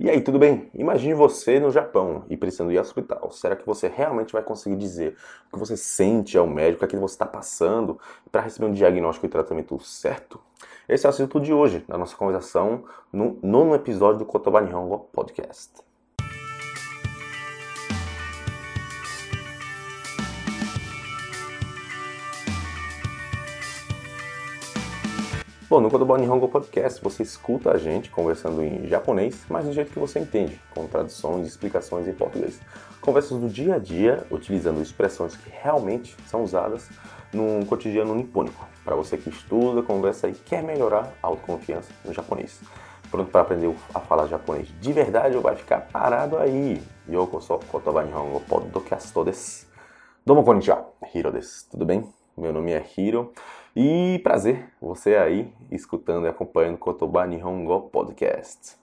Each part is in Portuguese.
E aí, tudo bem? Imagine você no Japão e precisando ir ao hospital. Será que você realmente vai conseguir dizer o que você sente ao médico, o que você está passando, para receber um diagnóstico e tratamento certo? Esse é o assunto de hoje, da nossa conversação no nono episódio do Kotoba Nihongo Podcast. Bom, no Kodobo Nihongo Podcast você escuta a gente conversando em japonês, mas do jeito que você entende, com traduções e explicações em português. Conversas do dia a dia, utilizando expressões que realmente são usadas no cotidiano nipônico. Para você que estuda, conversa e quer melhorar a autoconfiança no japonês. Pronto para aprender a falar japonês de verdade ou vai ficar parado aí? Yoko so Kotoba Nihongo Podcast desu. Domo konnichiwa, Hiro desu. Tudo bem? Meu nome é Hiro. E prazer você aí escutando e acompanhando o Kotoba Nihongo Podcast.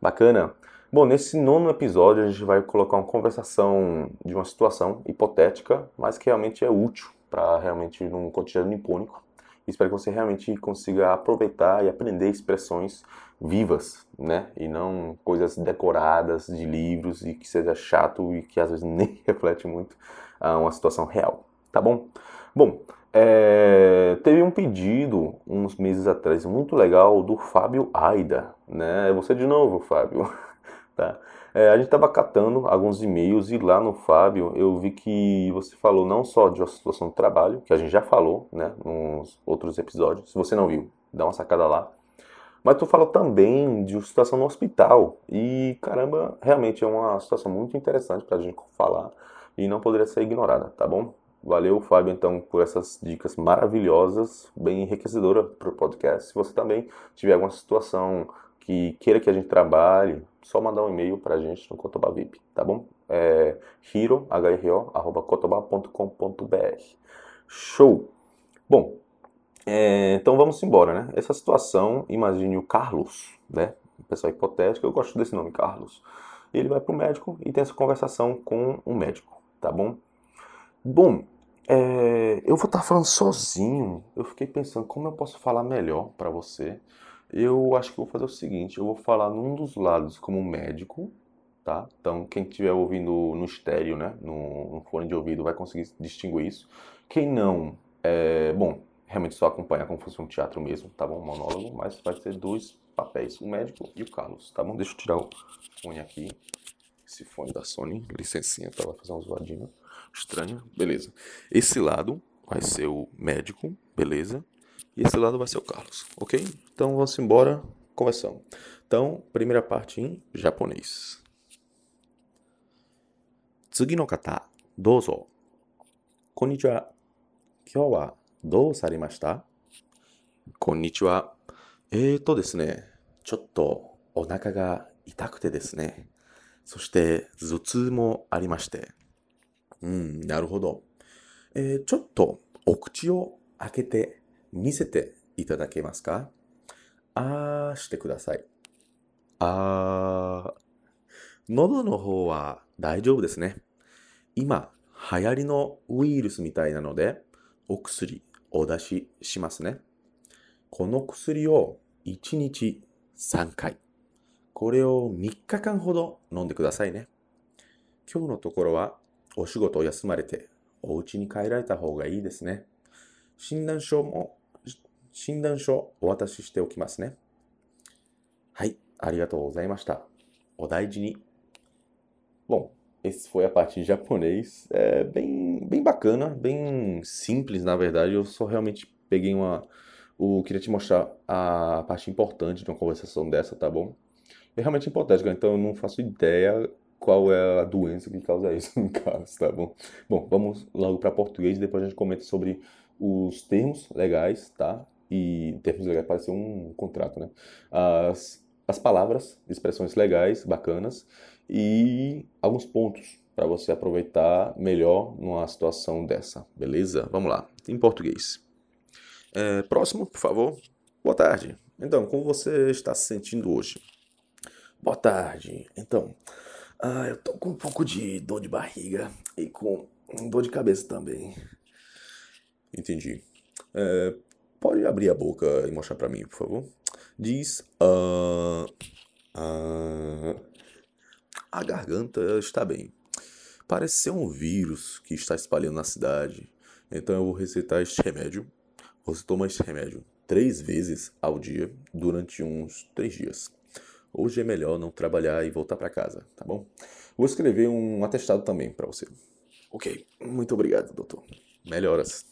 Bacana? Bom, nesse nono episódio a gente vai colocar uma conversação de uma situação hipotética, mas que realmente é útil para realmente num cotidiano nipônico. Espero que você realmente consiga aproveitar e aprender expressões vivas, né? E não coisas decoradas de livros e que seja chato e que às vezes nem reflete muito uma situação real, tá bom? Bom, é, teve um pedido uns meses atrás muito legal do Fábio Aida, né? É você de novo, Fábio. tá? É, a gente estava catando alguns e-mails e lá no Fábio eu vi que você falou não só de uma situação de trabalho, que a gente já falou, né, nos outros episódios. Se você não viu, dá uma sacada lá. Mas tu falou também de uma situação no hospital. E caramba, realmente é uma situação muito interessante para a gente falar e não poderia ser ignorada, tá bom? Valeu, Fábio, então, por essas dicas maravilhosas, bem enriquecedoras para o podcast. Se você também tiver alguma situação que queira que a gente trabalhe, só mandar um e-mail para a gente no Kotoba VIP, tá bom? É hiro, h arroba. Show! Bom, é, então vamos embora, né? Essa situação, imagine o Carlos, né? Pessoal hipotético, eu gosto desse nome, Carlos. Ele vai para o médico e tem essa conversação com um médico, tá bom? Bom, é, eu vou estar falando sozinho. Eu fiquei pensando como eu posso falar melhor para você. Eu acho que vou fazer o seguinte: eu vou falar num dos lados como médico, tá? Então, quem estiver ouvindo no estéreo, né, no, no, fone de ouvido, vai conseguir distinguir isso. Quem não, é, bom, realmente só acompanha como se fosse um teatro mesmo, tá bom? Um monólogo, mas vai ser dois papéis: o médico e o Carlos, tá bom? Deixa eu tirar o fone aqui. Esse fone da Sony, licencinha, tá? Vai fazer um zoadinho estranha, beleza. Esse lado vai ser o médico, beleza. E esse lado vai ser o Carlos, ok? Então vamos embora, conversando. Então, primeira parte em japonês. 次の方、どうぞ。こんにちは。今日はどうされましたこんにちは。えーとですね、ちょっとお腹が痛くてですね、そして頭痛もありまして、 うん、なるほど。えー、ちょっとお口を開けて見せていただけますか？あーしてください。あー。喉の方は大丈夫ですね。今、流行りのウイルスみたいなので、お薬お出ししますね。この薬を1日3回。これを3日間ほど飲んでくださいね。今日のところはお仕事を休まれて、お家に帰られた方がいいですね。診断書も、診断書お渡ししておきますね。はい、ありがとうございました。お大事に。Bom, esse foi a parte de japonês. É bem, bem bacana, bem simples, na verdade. Eu só realmente peguei uma. Eu queria te mostrar a parte importante de uma conversação dessa, tá bom? É realmente importante, então eu não faço ideia qual é a doença que causa isso no caso, tá bom? Bom, vamos logo para português e depois a gente comenta sobre os termos legais, tá? E termos legais parece ser um contrato, né? As, as palavras, expressões legais, bacanas e alguns pontos para você aproveitar melhor numa situação dessa, beleza? Vamos lá, em português. É, próximo, por favor. Boa tarde. Então, como você está se sentindo hoje? Boa tarde. Então, ah, eu tô com um pouco de dor de barriga e com dor de cabeça também. Entendi. É, pode abrir a boca e mostrar para mim, por favor? Diz. Uh, uh, A garganta está bem. Parece ser um vírus que está espalhando na cidade. Então eu vou receitar este remédio. Você toma este remédio três vezes ao dia durante uns três dias. Hoje é melhor não trabalhar e voltar para casa, tá bom? Vou escrever um atestado também para você. Ok, muito obrigado, doutor. Melhoras.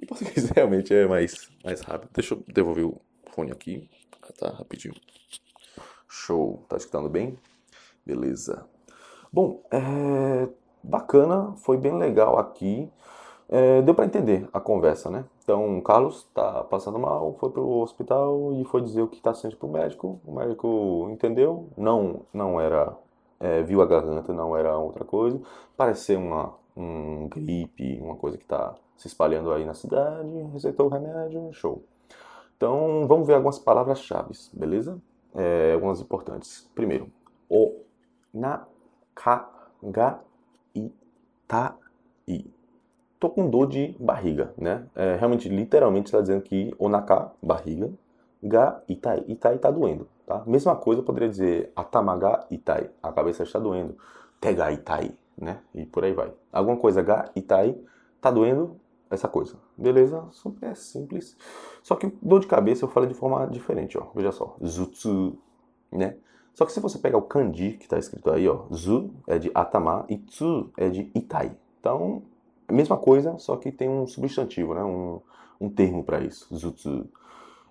Em português realmente é mais, mais rápido. Deixa eu devolver o fone aqui. Ah, tá, rapidinho. Show. Tá escutando bem? Beleza. Bom, é bacana, foi bem legal aqui. É, deu para entender a conversa, né? Então, o Carlos tá passando mal, foi pro hospital e foi dizer o que tá sentindo pro médico. O médico entendeu, não, não era, é, viu a garganta, não era outra coisa. Parece ser uma, um gripe, uma coisa que tá se espalhando aí na cidade. Receitou o remédio, show. Então, vamos ver algumas palavras-chave, beleza? É, algumas importantes. Primeiro, o, na, ka, ga, i, ta, i tô com dor de barriga, né? É, realmente, literalmente, está dizendo que onaka, barriga, ga, itai, itai tá doendo, tá? Mesma coisa, eu poderia dizer atamaga, itai, a cabeça está doendo, tega, itai, né? E por aí vai. Alguma coisa ga, itai, tá doendo, essa coisa. Beleza? Super simples. Só que dor de cabeça eu falo de forma diferente, ó. Veja só. Zutsu, né? Só que se você pegar o kanji que está escrito aí, ó, zu é de atama e tsu é de itai. Então, mesma coisa, só que tem um substantivo, né? um, um termo para isso, zutsu.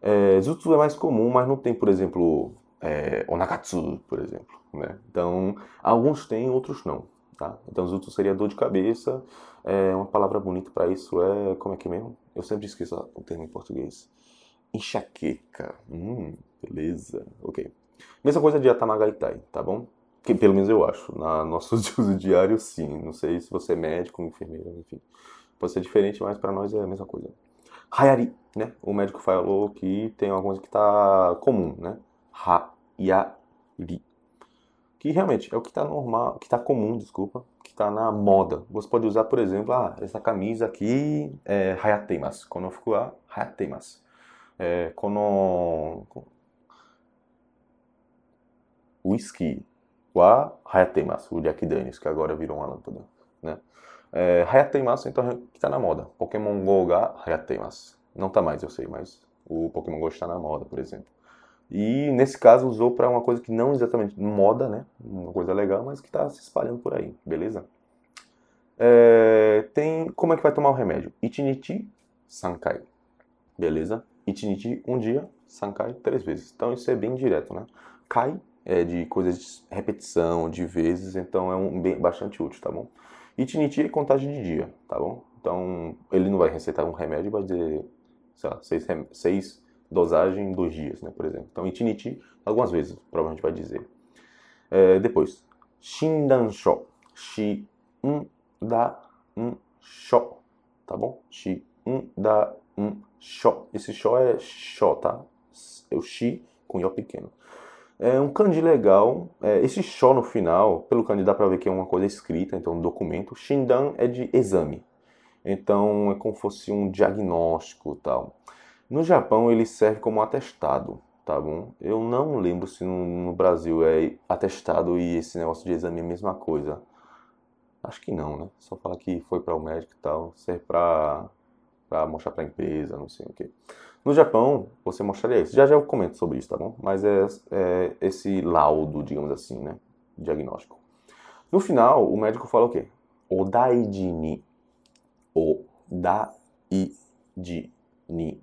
É, zutsu é mais comum, mas não tem, por exemplo, é, onakatsu, por exemplo. Né? Então, alguns têm, outros não. Tá? Então, zutsu seria dor de cabeça. É, uma palavra bonita para isso é, como é que é mesmo? Eu sempre esqueço o termo em português. Enxaqueca. Hum, beleza. Ok. Mesma coisa de atamagaitai, tá bom? Que pelo menos eu acho. Na nosso uso diário, sim. Não sei se você é médico, enfermeira, enfim. Pode ser diferente, mas para nós é a mesma coisa. Hayari, né? O médico falou que tem alguma coisa que está comum, né? Hayari. Que realmente é o que está normal, que está comum, desculpa, que está na moda. Você pode usar, por exemplo, ah, essa camisa aqui é hayateimasu. Quando eu fico a hayateimasu. É, quando whisky wa hayatemasu, o Jack Daniels, que agora virou uma lâmpada, né? É, hayatemasu, então, que está na moda. Pokémon Go ga hayatemasu. Não está mais, eu sei, mas o Pokémon Go está na moda, por exemplo. E nesse caso usou para uma coisa que não exatamente moda, né? Uma coisa legal, mas que está se espalhando por aí, beleza? É, tem como é que vai tomar o remédio? Ichinichi sankai, beleza? Ichinichi um dia, sankai três vezes. Então isso é bem direto, né? Kai é, de coisas de repetição, de vezes, então é um bem, bastante útil, tá bom? Tiniti é contagem de dia, tá bom? Então ele não vai receitar um remédio, vai dizer, sei lá, seis, seis dosagens em dois dias, né, por exemplo. Então itiniti, algumas vezes, provavelmente vai dizer. É, depois, shindansho, shi, um, da, um, sho, tá bom? Shi, um, da, um, sho. Esse sho é sho, tá? É o shi com i pequeno. É um kanji legal. É, esse sho no final, pelo kanji dá para ver que é uma coisa escrita, então um documento. Shindan é de exame. Então é como se fosse um diagnóstico tal. No Japão ele serve como atestado, tá bom? Eu não lembro se no, no Brasil é atestado e esse negócio de exame é a mesma coisa. Acho que não, né? Só falar que foi para o médico e tal, serve para mostrar para a empresa, não sei o que. No Japão, você mostraria isso. Já já eu comento sobre isso, tá bom? Mas é, é esse laudo, digamos assim, né? Diagnóstico. No final, o médico fala o quê? Odaiji ni. Odaiji ni.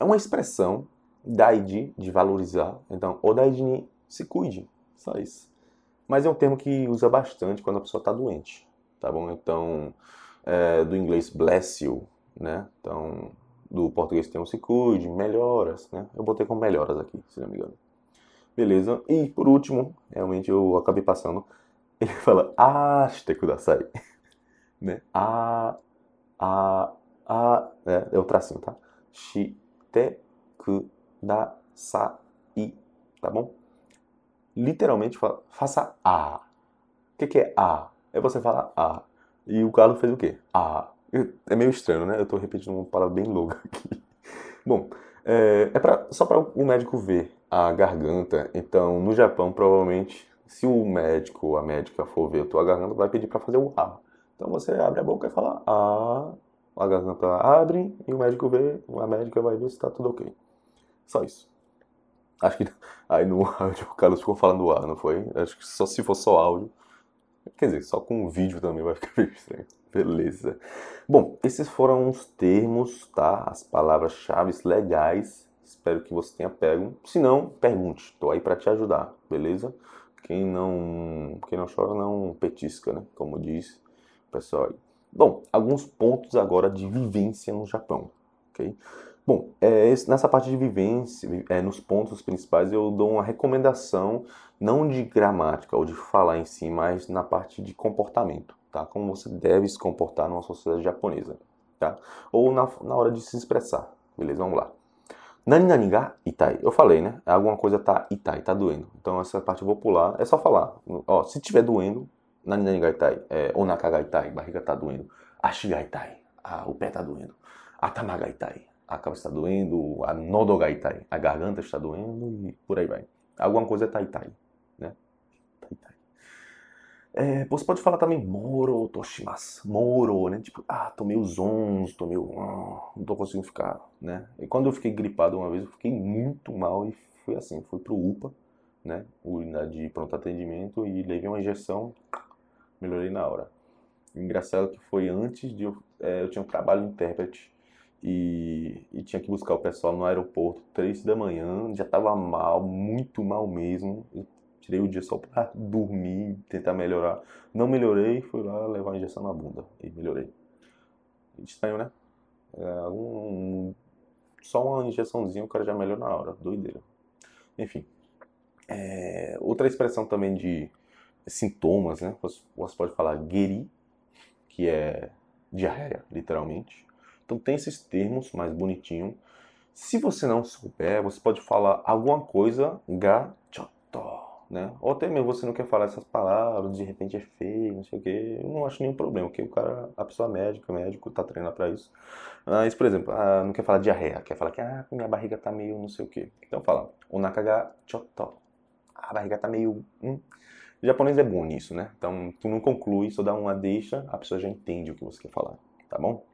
É uma expressão daiji, de valorizar. Então, odaiji ni, se cuide. Só isso. Mas é um termo que usa bastante quando a pessoa está doente, tá bom? Então, é, do inglês bless you, né? Então, do português tem um se cuide, melhoras, né? Eu botei como melhoras aqui, se não me engano. Beleza. E por último, realmente eu acabei passando, ele fala aste kudasai, né? A, a, a, é, é o tracinho, tá? Shite kudasai, tá bom? Literalmente fala, faça a. O que, que é a? É você falar a. E o Carlos fez o quê? A. É meio estranho, né? Eu tô repetindo uma palavra bem louca aqui. Bom, é, é pra, só para o médico ver a garganta. Então, no Japão, provavelmente, Se o médico ou a médica for ver a tua garganta, vai pedir para fazer o A. Então você abre a boca e fala A, a garganta abre e o médico vê, a médica vai ver se está tudo ok. Só isso. Acho que aí no áudio o Carlos ficou falando A, não foi? Acho que só se for só áudio. Quer dizer, só com o vídeo também vai ficar meio estranho. Beleza. Bom, esses foram os termos, tá? As palavras-chave legais. Espero que você tenha pego. Se não, pergunte. Tô aí para te ajudar, beleza? Quem não, quem não chora não petisca, né? Como diz o pessoal aí. Bom, alguns pontos agora de vivência no Japão, ok? Bom, é, nessa parte de vivência, é, nos pontos principais, eu dou uma recomendação, não de gramática ou de falar em si, mas na parte de comportamento tá? Como você deve se comportar numa sociedade japonesa, tá? Ou na, na hora de se expressar, beleza? Vamos lá. Nani nani ga itai. Eu falei, né? Alguma coisa tá itai, tá doendo. Então essa parte eu vou pular. É só falar. Ó, se tiver doendo, nani nani ga itai. É, onaka ga itai, barriga tá doendo. Ashi ga itai. Ah, o pé tá doendo. Atama ga itai. A cabeça está doendo. A nodo ga itai. A garganta está doendo e por aí vai. Alguma coisa tá itai. É, você pode falar também moro toshimasu, moro, né? Tipo, ah, tomei os ons, tomei o... Não tô conseguindo ficar, né? E quando eu fiquei gripado uma vez, eu fiquei muito mal e foi assim, fui pro UPA, né? Unidade de pronto atendimento e levei uma injeção, melhorei na hora. Engraçado é que foi antes de eu... É, eu tinha um trabalho de intérprete e, e, tinha que buscar o pessoal no aeroporto, três da manhã, já tava mal, muito mal mesmo. Tirei o dia só pra dormir, tentar melhorar. Não melhorei, fui lá levar a injeção na bunda e melhorei. Estranho, né? É, um, só uma injeçãozinha o cara já melhora na hora. Doideira. Enfim. É, outra expressão também de sintomas, né? Você, pode falar geri, que é diarreia, literalmente. Então tem esses termos mais bonitinho. Se você não souber, você pode falar alguma coisa gachoto né? Ou até mesmo você não quer falar essas palavras, de repente é feio, não sei o quê. Eu não acho nenhum problema, porque o cara, a pessoa médica, médico, tá treinando para isso. Mas, por exemplo, ah, não quer falar diarreia, quer falar que ah, minha barriga tá meio não sei o quê. Então fala, onaka choto. A barriga tá meio. Hum. O japonês é bom nisso, né? Então tu não conclui, só dá uma deixa, a pessoa já entende o que você quer falar, tá bom?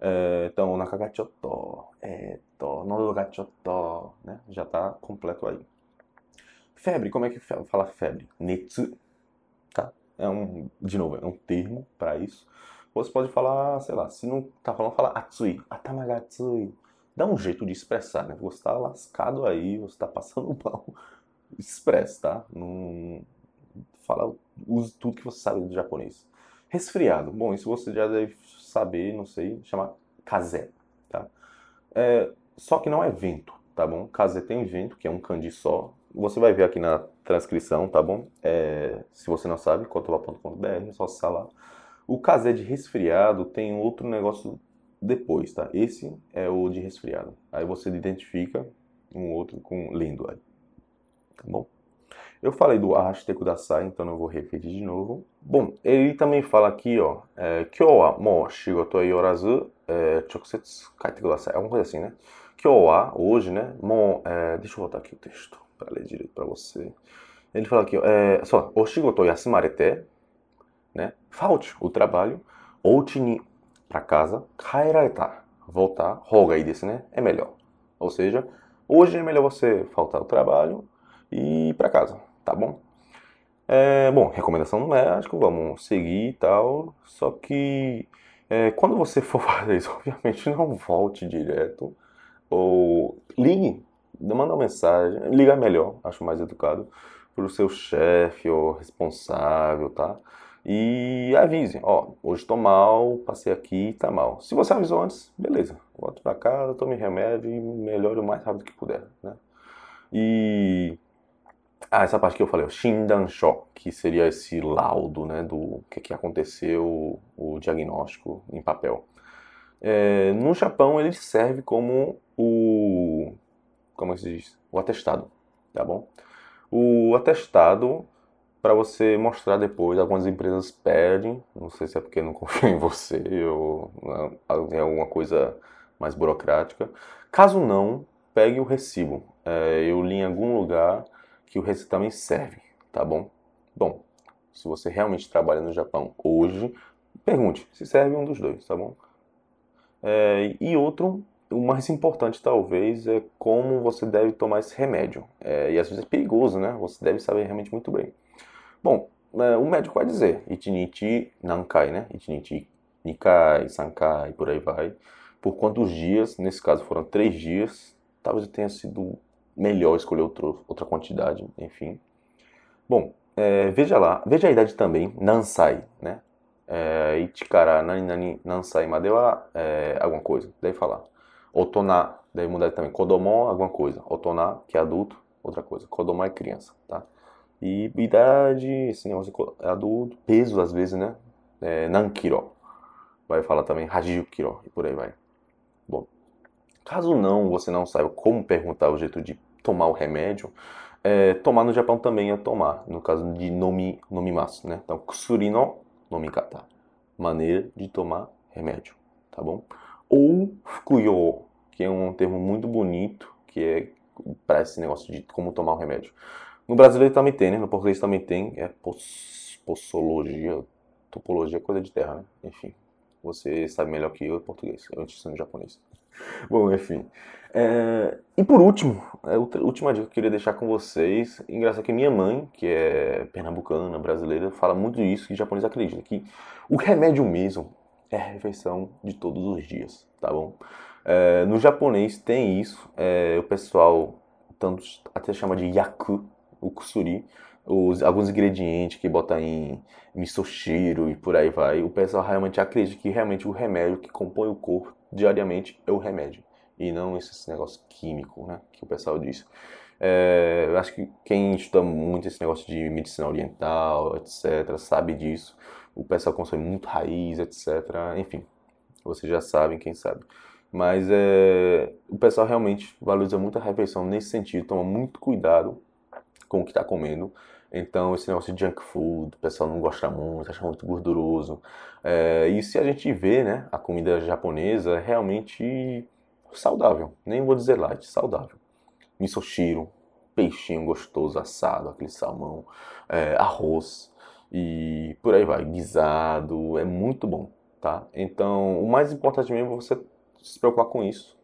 É, então, ga choto, né? Já tá completo aí. Febre, como é que fala febre? Netsu, tá? É um, de novo, é um termo para isso. Você pode falar, sei lá, se não tá falando, fala atsui, atamagatsui. Dá um jeito de expressar, né? Você tá lascado aí, você tá passando mal. Expressa, tá? Não fala, use tudo que você sabe do japonês. Resfriado. Bom, isso você já deve saber, não sei, chama kaze, tá? É, só que não é vento, tá bom? Kaze tem vento, que é um kanji só, você vai ver aqui na transcrição, tá bom? É, se você não sabe, cotoba.com.br, é só acessar lá. O casé de resfriado tem outro negócio depois, tá? Esse é o de resfriado. Aí você identifica um outro com lendo aí, tá bom? Eu falei do Arashite Kudasai, então não vou repetir de novo. Bom, ele também fala aqui, ó, é, Kyo wa mo shigoto yorazu é, chokusetsu kaite kudasai. É uma coisa assim, né? Kyo wa, hoje, né? Mo, é, deixa eu voltar aqui o texto para ler direito para você. Ele fala aqui, é, só, o shigoto yasumarete, né? Falte o trabalho, ouchi ni para casa, kaerareta, voltar, roga aí desse, né? É melhor. Ou seja, hoje é melhor você faltar o trabalho e ir para casa, tá bom? É, bom, recomendação do médico, vamos seguir e tal. Só que é, quando você for fazer isso, obviamente não volte direto ou ligue manda uma mensagem, liga melhor, acho mais educado, para o seu chefe ou responsável, tá? E avise, ó, hoje tô mal, passei aqui, tá mal. Se você avisou antes, beleza, volto para casa, tome remédio e melhore o mais rápido que puder, né? E ah, essa parte que eu falei, o Shindansho, que seria esse laudo, né, do que, que aconteceu, o diagnóstico em papel. É, no Japão ele serve como o como é se diz? O atestado, tá bom? O atestado, para você mostrar depois, algumas empresas pedem, não sei se é porque não confiam em você ou é alguma coisa mais burocrática. Caso não, pegue o recibo. É, eu li em algum lugar que o recibo também serve, tá bom? Bom, se você realmente trabalha no Japão hoje, pergunte se serve um dos dois, tá bom? É, e outro, o mais importante talvez, é como você deve tomar esse remédio. É, e às vezes é perigoso, né? Você deve saber realmente muito bem. Bom, é, o médico vai dizer, Ichinichi Nankai, né? Ichinichi Nikai, Sankai, por aí vai. Por quantos dias, nesse caso foram três dias, talvez tenha sido melhor escolher outro, outra quantidade, enfim. Bom, é, veja lá, veja a idade também, Nansai, né? É, Ichikara nani nani Nansai Madewa, é, alguma coisa, deve falar. Otona, deve mudar também. Kodomo, alguma coisa. Otona, que é adulto, outra coisa. Kodomo é criança, tá? E idade, esse negócio é adulto, peso às vezes, né? É, nankiro. Vai falar também hajikiro e por aí vai. Bom, caso não, você não saiba como perguntar o jeito de tomar o remédio, é, tomar no Japão também é tomar, no caso de nomi, nomimasu, né? Então, kusuri no nomikata, maneira de tomar remédio, tá bom? Ou fukuyo, que é um termo muito bonito, que é para esse negócio de como tomar o remédio. No brasileiro também tem, né? No português também tem, é pos, possologia, topologia, coisa de terra, né? Enfim, você sabe melhor que eu português, eu ensino japonês. Bom, enfim. É, e por último, é a última dica que eu queria deixar com vocês. Engraçado que minha mãe, que é pernambucana, brasileira, fala muito isso, que japonês acredita, que o remédio mesmo é a refeição de todos os dias, tá bom? É, no japonês tem isso, é, o pessoal tanto até chama de yaku, o kusuri, os, alguns ingredientes que bota em misoshiro e por aí vai, o pessoal realmente acredita que realmente o remédio que compõe o corpo diariamente é o remédio e não esse negócio químico, né, que o pessoal diz. É, acho que quem estuda muito esse negócio de medicina oriental, etc., sabe disso. O pessoal consome muito raiz, etc. Enfim, vocês já sabem, quem sabe. Mas é, o pessoal realmente valoriza muito a refeição nesse sentido, toma muito cuidado com o que está comendo. Então, esse negócio de junk food, o pessoal não gosta muito, acha muito gorduroso. É, e se a gente vê, né, a comida japonesa é realmente saudável. Nem vou dizer light, saudável. Misoshiro, peixinho gostoso assado, aquele salmão, é, arroz e por aí vai, guisado, é muito bom, tá? Então, o mais importante mesmo é você se preocupar com isso.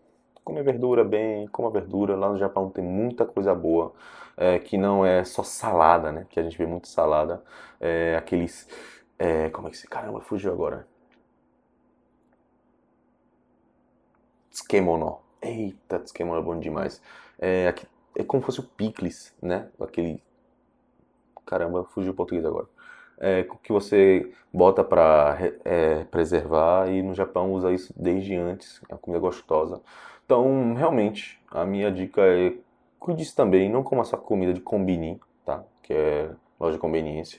Comer verdura bem, coma verdura. Lá no Japão tem muita coisa boa é, que não é só salada, né? Que a gente vê muito salada. É, aqueles. É, como é que se. Caramba, fugiu agora. Tsukemono. Eita, Tsukemono é bom demais. É, aqui, é como se fosse o picles, né? Aquele. Caramba, fugiu o português agora. É, que você bota para é, preservar e no Japão usa isso desde antes. É uma comida gostosa. Então, realmente, a minha dica é Cuide também, não coma só comida de combini, tá? Que é loja de conveniência.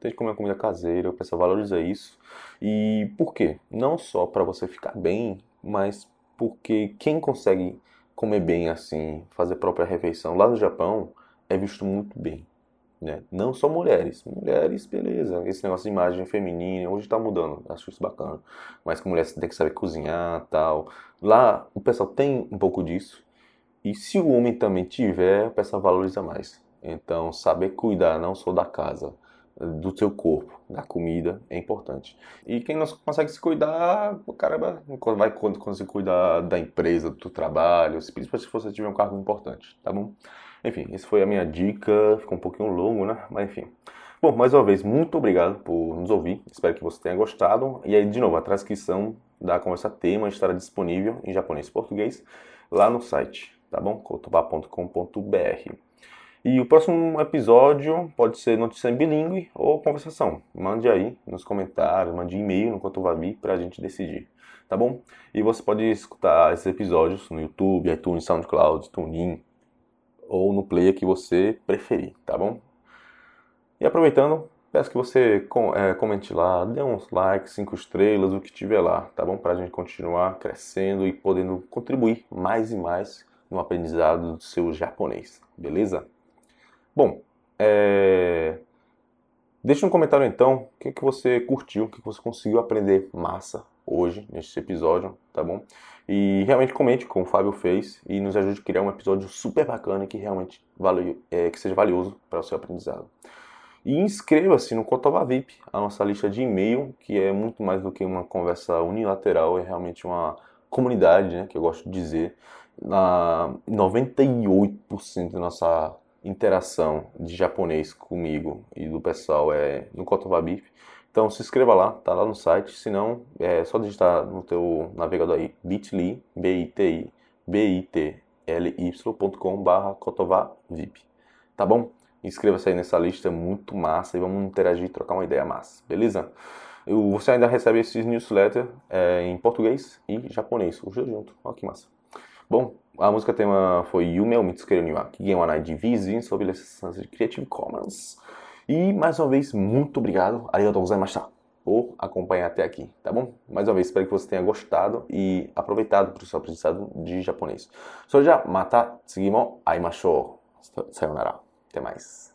Tente comer comida caseira, o pessoal valoriza isso. E por quê? Não só para você ficar bem, mas porque quem consegue comer bem assim, fazer própria refeição lá no Japão, é visto muito bem. Né? Não só mulheres. Mulheres, beleza. Esse negócio de imagem feminina, hoje está mudando. Acho isso bacana. Mas que mulher tem que saber cozinhar tal. Lá o pessoal tem um pouco disso. E se o homem também tiver, a pessoa valoriza mais. Então, saber cuidar não só da casa, do seu corpo, da comida, é importante. E quem não consegue se cuidar, o cara vai conseguir cuidar da empresa, do trabalho, principalmente se você tiver um cargo importante, tá bom? Enfim, essa foi a minha dica, ficou um pouquinho longo, né? Mas enfim. Bom, mais uma vez, muito obrigado por nos ouvir. Espero que você tenha gostado. E aí, de novo, a transcrição da conversa tema estará disponível em japonês e português lá no site tá bom? cotobá.com.br. E o próximo episódio pode ser notícia em bilíngue ou conversação. Mande aí nos comentários, mande e-mail no Cotovabi para a gente decidir, tá bom? E você pode escutar esses episódios no YouTube, iTunes, SoundCloud, TuneIn ou no player que você preferir, tá bom? E aproveitando, peço que você é, comente lá, dê uns likes, cinco estrelas, o que tiver lá, tá bom? Para a gente continuar crescendo e podendo contribuir mais e mais no aprendizado do seu japonês, beleza? Bom, é... deixa um comentário então, o que, que você curtiu, o que você conseguiu aprender massa hoje, neste episódio, tá bom? E realmente comente como o Fábio fez e nos ajude a criar um episódio super bacana que realmente vale, é, que seja valioso para o seu aprendizado. E inscreva-se no Cotova VIP, a nossa lista de e-mail, que é muito mais do que uma conversa unilateral, é realmente uma comunidade, né, que eu gosto de dizer. Na 98% da nossa interação de japonês comigo e do pessoal é no Cotova VIP. Então se inscreva lá, tá lá no site, se não é só digitar no teu navegador aí bit.ly, b-i-t-i, b-i-t-l-y.com barra VIP, tá bom? Inscreva-se aí nessa lista, é muito massa e vamos interagir, trocar uma ideia massa, beleza? Você ainda recebe esses newsletters é, em português e japonês, os dois juntos, olha que massa. Bom, a música tema foi Yume Mitsukeru ni wa Kigen wa Nai de Vizin, sob licença de Creative Commons. E mais uma vez, muito obrigado. Arigatou gozaimashita por acompanhar até aqui, tá bom? Mais uma vez, espero que você tenha gostado e aproveitado para o seu aprendizado de japonês. já mata tsugi mo aimashou. Sayonara. Até mais.